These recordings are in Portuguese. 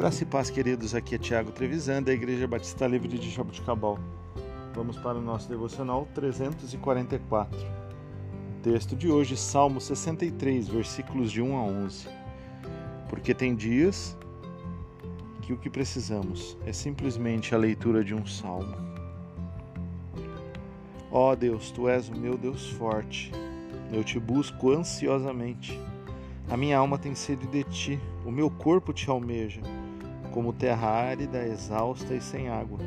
Graça e paz, queridos. Aqui é Tiago Trevisan, da Igreja Batista Livre de Jaboticabal. Vamos para o nosso devocional 344. Texto de hoje, Salmo 63, versículos de 1 a 11. Porque tem dias que o que precisamos é simplesmente a leitura de um salmo. Ó oh Deus, tu és o meu Deus forte. Eu te busco ansiosamente. A minha alma tem sede de ti, o meu corpo te almeja, como terra árida, exausta e sem água.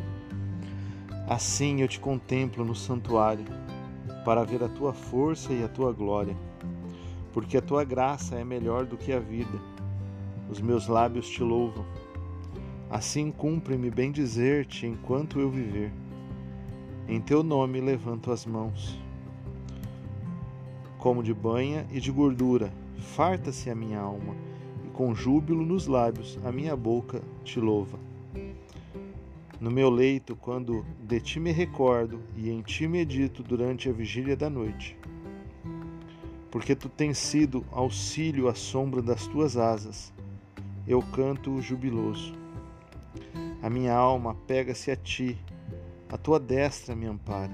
Assim eu te contemplo no santuário, para ver a tua força e a tua glória, porque a tua graça é melhor do que a vida. Os meus lábios te louvam. Assim cumpre-me bem dizer-te enquanto eu viver. Em teu nome levanto as mãos. Como de banha e de gordura, farta-se a minha alma, com júbilo nos lábios a minha boca te louva. No meu leito, quando de ti me recordo e em ti medito durante a vigília da noite, porque tu tens sido auxílio à sombra das tuas asas, eu canto jubiloso. A minha alma pega-se a ti, a tua destra me ampara.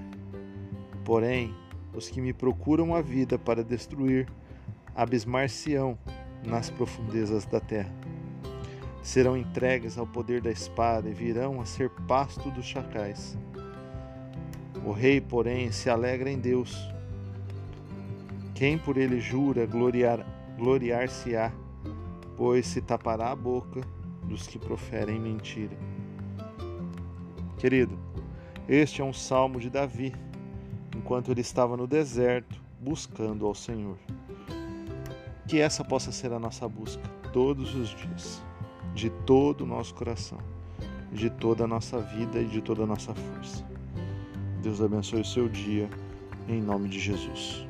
Porém, os que me procuram a vida para destruir, abismar-se-ão nas profundezas da terra. Serão entregues ao poder da espada e virão a ser pasto dos chacais. O rei, porém, se alegra em Deus. Quem por ele jura gloriar, gloriar-se-á, pois se tapará a boca dos que proferem mentira. Querido, este é um salmo de Davi, enquanto ele estava no deserto buscando ao Senhor. Que essa possa ser a nossa busca todos os dias, de todo o nosso coração, de toda a nossa vida e de toda a nossa força. Deus abençoe o seu dia, em nome de Jesus.